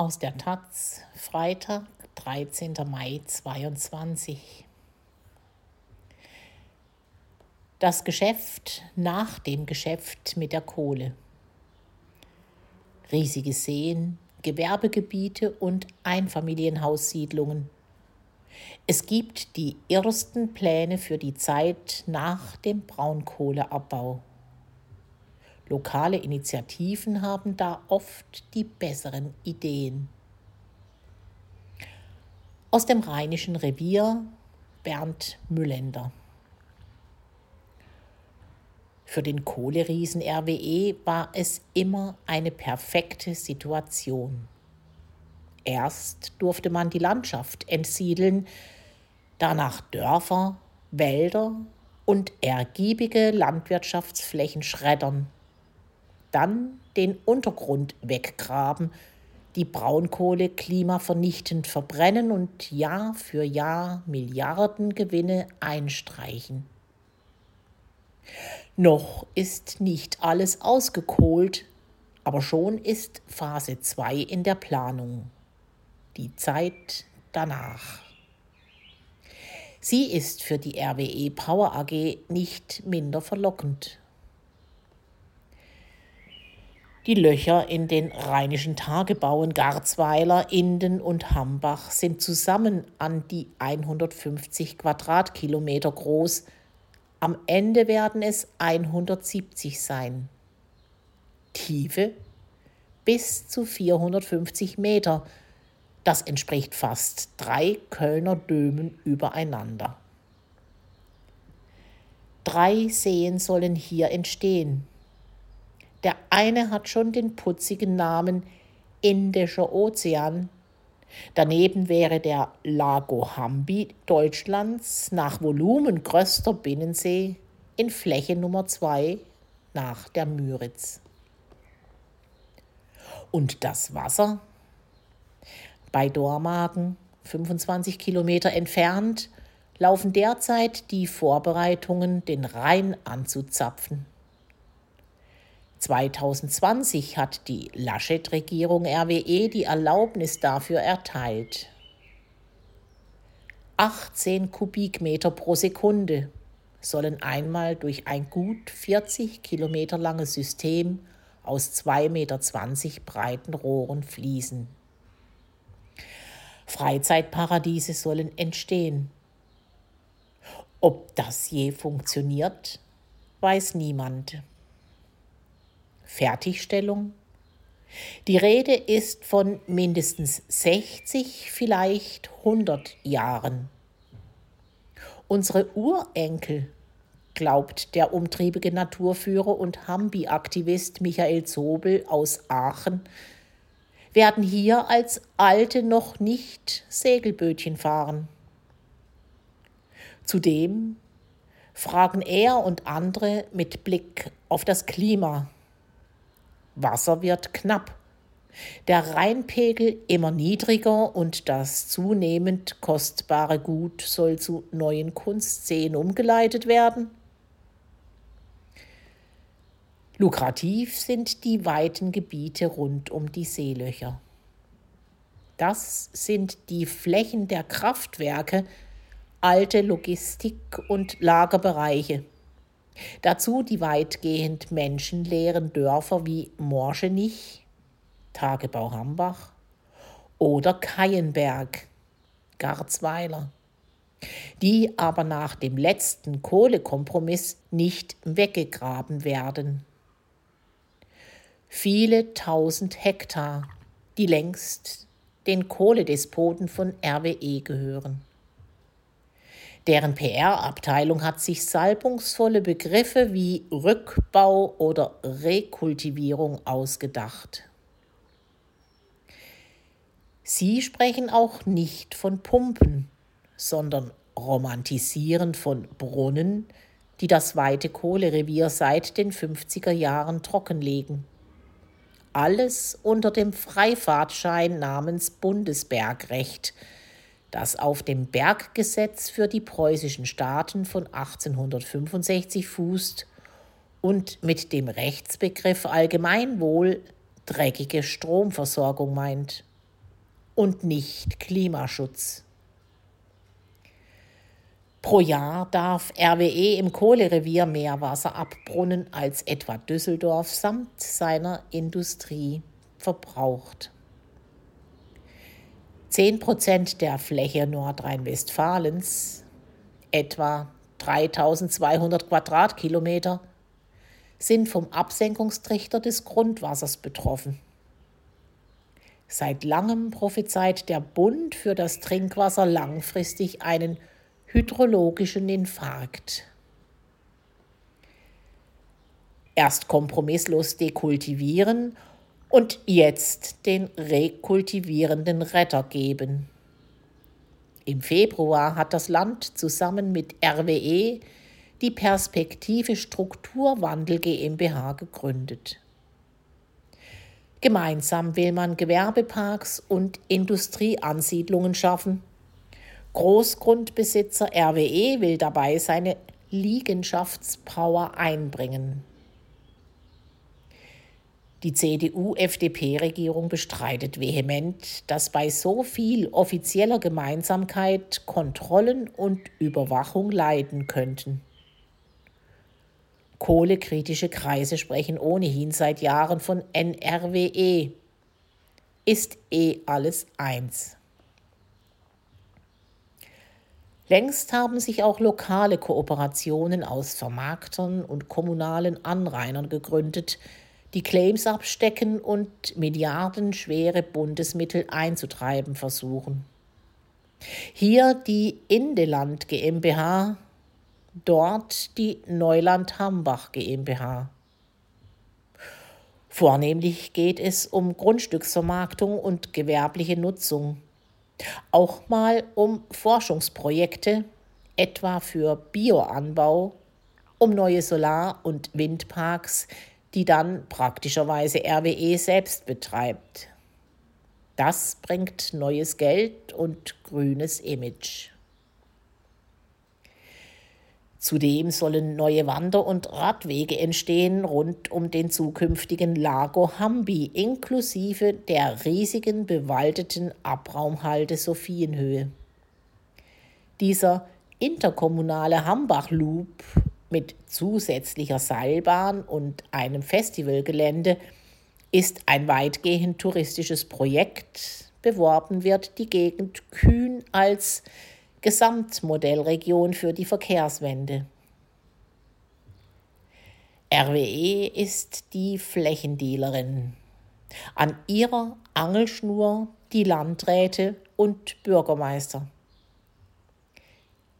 Aus der Taz, Freitag, 13. Mai 22. Das Geschäft nach dem Geschäft mit der Kohle. Riesige Seen, Gewerbegebiete und Einfamilienhaussiedlungen. Es gibt die ersten Pläne für die Zeit nach dem Braunkohleabbau. Lokale Initiativen haben da oft die besseren Ideen. Aus dem Rheinischen Revier Bernd Müllender. Für den Kohleriesen RWE war es immer eine perfekte Situation. Erst durfte man die Landschaft entsiedeln, danach Dörfer, Wälder und ergiebige Landwirtschaftsflächen schreddern dann den Untergrund weggraben, die Braunkohle klimavernichtend verbrennen und Jahr für Jahr Milliardengewinne einstreichen. Noch ist nicht alles ausgekohlt, aber schon ist Phase 2 in der Planung. Die Zeit danach. Sie ist für die RWE Power AG nicht minder verlockend. Die Löcher in den rheinischen Tagebauen Garzweiler, Inden und Hambach sind zusammen an die 150 Quadratkilometer groß. Am Ende werden es 170 sein. Tiefe bis zu 450 Meter. Das entspricht fast drei Kölner Dömen übereinander. Drei Seen sollen hier entstehen. Der eine hat schon den putzigen Namen Indischer Ozean. Daneben wäre der Lago Hambi Deutschlands nach Volumen größter Binnensee in Fläche Nummer zwei nach der Müritz. Und das Wasser? Bei Dormagen, 25 Kilometer entfernt, laufen derzeit die Vorbereitungen, den Rhein anzuzapfen. 2020 hat die Laschet-Regierung RWE die Erlaubnis dafür erteilt. 18 Kubikmeter pro Sekunde sollen einmal durch ein gut 40 Kilometer langes System aus 2,20 Meter breiten Rohren fließen. Freizeitparadiese sollen entstehen. Ob das je funktioniert, weiß niemand. Fertigstellung? Die Rede ist von mindestens 60, vielleicht 100 Jahren. Unsere Urenkel, glaubt der umtriebige Naturführer und Hambi-Aktivist Michael Zobel aus Aachen, werden hier als Alte noch nicht Segelbötchen fahren. Zudem fragen er und andere mit Blick auf das Klima Wasser wird knapp. Der Rheinpegel immer niedriger und das zunehmend kostbare Gut soll zu neuen Kunstseen umgeleitet werden. Lukrativ sind die weiten Gebiete rund um die Seelöcher. Das sind die Flächen der Kraftwerke, alte Logistik- und Lagerbereiche. Dazu die weitgehend menschenleeren Dörfer wie Morschenich, Tagebau Hambach oder Keienberg, Garzweiler, die aber nach dem letzten Kohlekompromiss nicht weggegraben werden. Viele tausend Hektar, die längst den Kohledespoten von RWE gehören. Deren PR-Abteilung hat sich salbungsvolle Begriffe wie Rückbau oder Rekultivierung ausgedacht. Sie sprechen auch nicht von Pumpen, sondern romantisieren von Brunnen, die das weite Kohlerevier seit den 50er Jahren trockenlegen. Alles unter dem Freifahrtschein namens Bundesbergrecht – das auf dem Berggesetz für die preußischen Staaten von 1865 fußt und mit dem Rechtsbegriff Allgemeinwohl dreckige Stromversorgung meint. und nicht Klimaschutz. Pro Jahr darf RWE im Kohlerevier mehr Wasser abbrunnen als etwa Düsseldorf samt seiner Industrie verbraucht. 10 Prozent der Fläche Nordrhein-Westfalens, etwa 3200 Quadratkilometer, sind vom Absenkungstrichter des Grundwassers betroffen. Seit langem prophezeit der Bund für das Trinkwasser langfristig einen hydrologischen Infarkt. Erst kompromisslos dekultivieren und jetzt den rekultivierenden Retter geben. Im Februar hat das Land zusammen mit RWE die Perspektive Strukturwandel GmbH gegründet. Gemeinsam will man Gewerbeparks und Industrieansiedlungen schaffen. Großgrundbesitzer RWE will dabei seine Liegenschaftspower einbringen. Die CDU-FDP-Regierung bestreitet vehement, dass bei so viel offizieller Gemeinsamkeit Kontrollen und Überwachung leiden könnten. Kohlekritische Kreise sprechen ohnehin seit Jahren von NRWE. Ist eh alles eins. Längst haben sich auch lokale Kooperationen aus Vermarktern und kommunalen Anrainern gegründet, die Claims abstecken und milliardenschwere Bundesmittel einzutreiben versuchen. Hier die Indeland GmbH, dort die Neuland Hambach GmbH. Vornehmlich geht es um Grundstücksvermarktung und gewerbliche Nutzung. Auch mal um Forschungsprojekte, etwa für Bioanbau, um neue Solar- und Windparks, die dann praktischerweise RWE selbst betreibt. Das bringt neues Geld und grünes Image. Zudem sollen neue Wander- und Radwege entstehen rund um den zukünftigen Lago Hambi inklusive der riesigen bewaldeten Abraumhalde Sophienhöhe. Dieser interkommunale Hambach-Loop mit zusätzlicher Seilbahn und einem Festivalgelände ist ein weitgehend touristisches Projekt. Beworben wird die Gegend kühn als Gesamtmodellregion für die Verkehrswende. RWE ist die Flächendealerin. An ihrer Angelschnur die Landräte und Bürgermeister.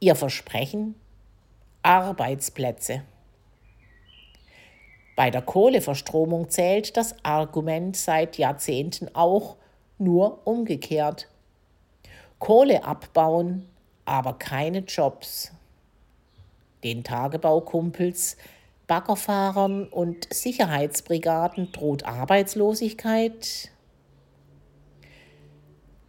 Ihr Versprechen Arbeitsplätze. Bei der Kohleverstromung zählt das Argument seit Jahrzehnten auch nur umgekehrt. Kohle abbauen aber keine Jobs. Den Tagebaukumpels, Baggerfahrern und Sicherheitsbrigaden droht Arbeitslosigkeit.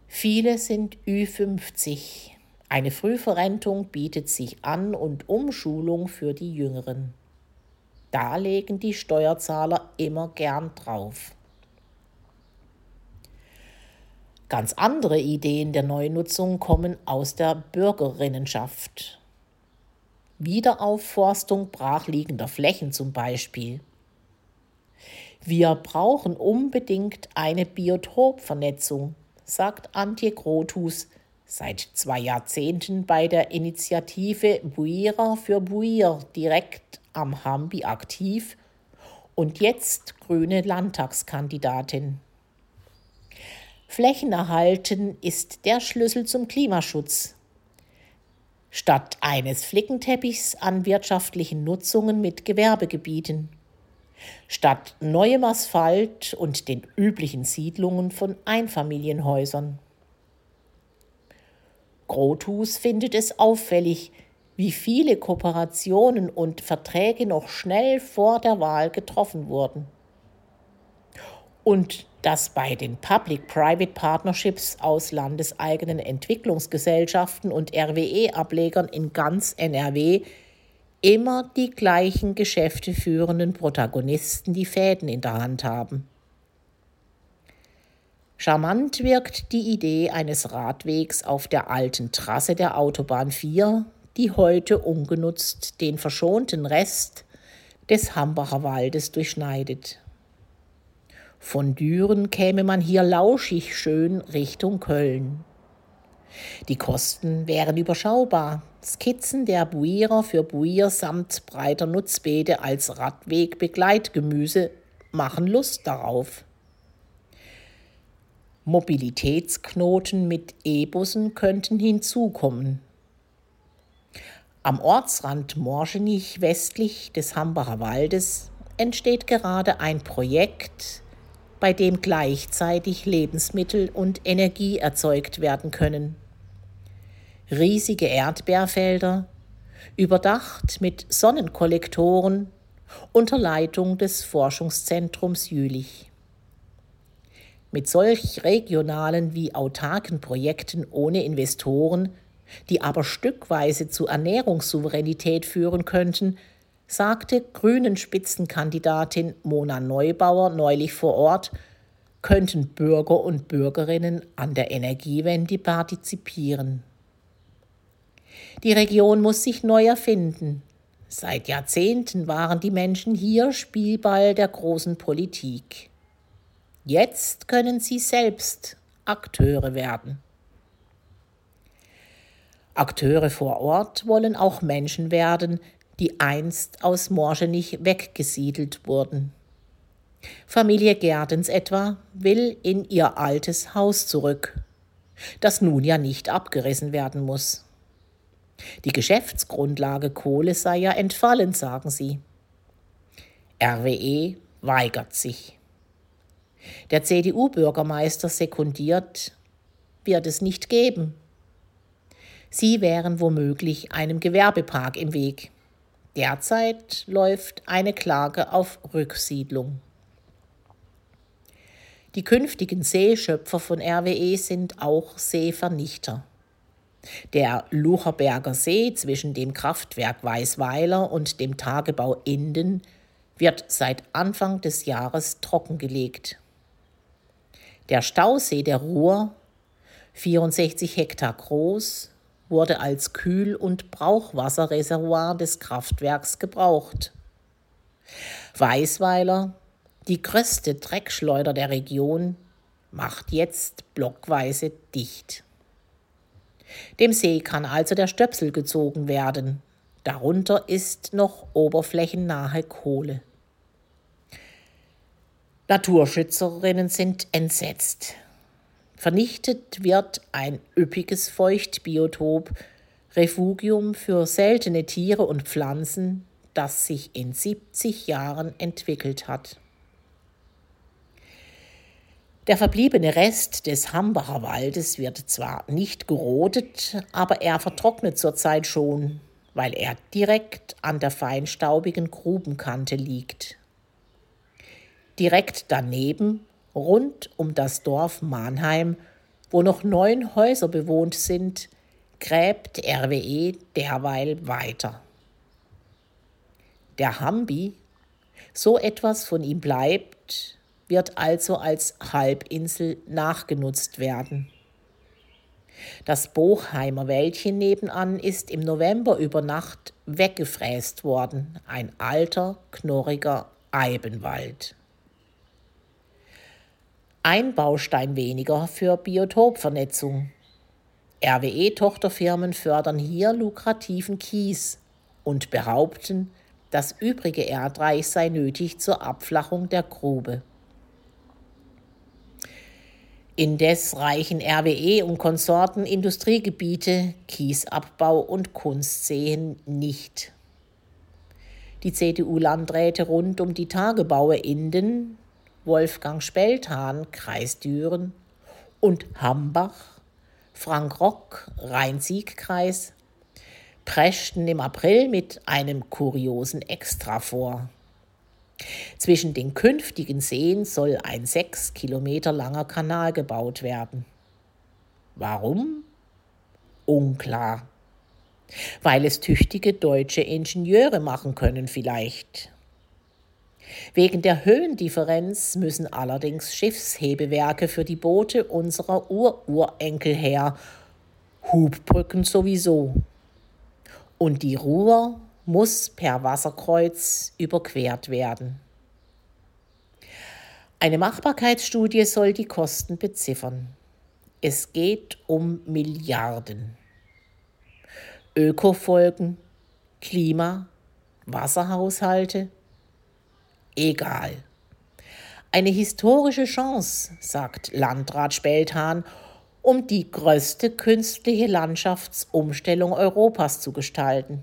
Viele sind Ü50. Eine Frühverrentung bietet sich an und Umschulung für die Jüngeren. Da legen die Steuerzahler immer gern drauf. Ganz andere Ideen der Neunutzung kommen aus der Bürgerinnenschaft. Wiederaufforstung brachliegender Flächen zum Beispiel. Wir brauchen unbedingt eine Biotopvernetzung, sagt Antje Grothus, seit zwei Jahrzehnten bei der Initiative Buira für Buir direkt am Hambi aktiv und jetzt grüne Landtagskandidatin. Flächen erhalten ist der Schlüssel zum Klimaschutz. Statt eines Flickenteppichs an wirtschaftlichen Nutzungen mit Gewerbegebieten. Statt neuem Asphalt und den üblichen Siedlungen von Einfamilienhäusern. Grothus findet es auffällig, wie viele Kooperationen und Verträge noch schnell vor der Wahl getroffen wurden und dass bei den Public-Private Partnerships aus landeseigenen Entwicklungsgesellschaften und RWE-Ablegern in ganz NRW immer die gleichen Geschäfte führenden Protagonisten die Fäden in der Hand haben. Charmant wirkt die Idee eines Radwegs auf der alten Trasse der Autobahn 4, die heute ungenutzt den verschonten Rest des Hambacher Waldes durchschneidet. Von Düren käme man hier lauschig schön Richtung Köln. Die Kosten wären überschaubar. Skizzen der Buierer für Buier samt breiter Nutzbeete als Radwegbegleitgemüse machen Lust darauf. Mobilitätsknoten mit E-Bussen könnten hinzukommen. Am Ortsrand Morschenich westlich des Hambacher Waldes entsteht gerade ein Projekt, bei dem gleichzeitig Lebensmittel und Energie erzeugt werden können. Riesige Erdbeerfelder, überdacht mit Sonnenkollektoren unter Leitung des Forschungszentrums Jülich. Mit solch regionalen wie autarken Projekten ohne Investoren, die aber stückweise zu Ernährungssouveränität führen könnten, sagte Grünen Spitzenkandidatin Mona Neubauer neulich vor Ort, könnten Bürger und Bürgerinnen an der Energiewende partizipieren. Die Region muss sich neu erfinden. Seit Jahrzehnten waren die Menschen hier Spielball der großen Politik. Jetzt können sie selbst Akteure werden. Akteure vor Ort wollen auch Menschen werden, die einst aus Morschenich weggesiedelt wurden. Familie Gerdens etwa will in ihr altes Haus zurück, das nun ja nicht abgerissen werden muss. Die Geschäftsgrundlage Kohle sei ja entfallen, sagen sie. RWE weigert sich. Der CDU-Bürgermeister sekundiert, wird es nicht geben. Sie wären womöglich einem Gewerbepark im Weg. Derzeit läuft eine Klage auf Rücksiedlung. Die künftigen Seeschöpfer von RWE sind auch Seevernichter. Der Lucherberger See zwischen dem Kraftwerk Weißweiler und dem Tagebau Inden wird seit Anfang des Jahres trockengelegt. Der Stausee der Ruhr, 64 Hektar groß, wurde als Kühl- und Brauchwasserreservoir des Kraftwerks gebraucht. Weißweiler, die größte Dreckschleuder der Region, macht jetzt blockweise dicht. Dem See kann also der Stöpsel gezogen werden. Darunter ist noch oberflächennahe Kohle. Naturschützerinnen sind entsetzt. Vernichtet wird ein üppiges Feuchtbiotop, Refugium für seltene Tiere und Pflanzen, das sich in 70 Jahren entwickelt hat. Der verbliebene Rest des Hambacher Waldes wird zwar nicht gerodet, aber er vertrocknet zurzeit schon, weil er direkt an der feinstaubigen Grubenkante liegt. Direkt daneben, rund um das Dorf Mannheim, wo noch neun Häuser bewohnt sind, gräbt RWE derweil weiter. Der Hambi, so etwas von ihm bleibt, wird also als Halbinsel nachgenutzt werden. Das Bochheimer Wäldchen nebenan ist im November über Nacht weggefräst worden, ein alter, knorriger Eibenwald. Ein Baustein weniger für Biotopvernetzung. RWE-Tochterfirmen fördern hier lukrativen Kies und behaupten, das übrige Erdreich sei nötig zur Abflachung der Grube. Indes reichen RWE und Konsorten Industriegebiete, Kiesabbau und Kunstseen nicht. Die CDU-Landräte rund um die Tagebaue Inden, Wolfgang Spelthahn, Kreis Düren und Hambach, Frank Rock, Rhein-Sieg-Kreis, preschten im April mit einem kuriosen Extra vor. Zwischen den künftigen Seen soll ein sechs Kilometer langer Kanal gebaut werden. Warum? Unklar. Weil es tüchtige deutsche Ingenieure machen können vielleicht. Wegen der Höhendifferenz müssen allerdings Schiffshebewerke für die Boote unserer Ururenkel her, Hubbrücken sowieso. Und die Ruhr muss per Wasserkreuz überquert werden. Eine Machbarkeitsstudie soll die Kosten beziffern. Es geht um Milliarden. Ökofolgen, Klima, Wasserhaushalte, egal. Eine historische Chance, sagt Landrat Spelthan, um die größte künstliche Landschaftsumstellung Europas zu gestalten.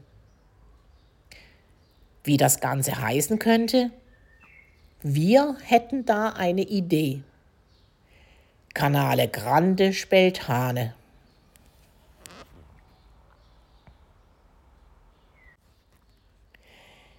Wie das Ganze heißen könnte? Wir hätten da eine Idee. Kanale Grande Spelthane.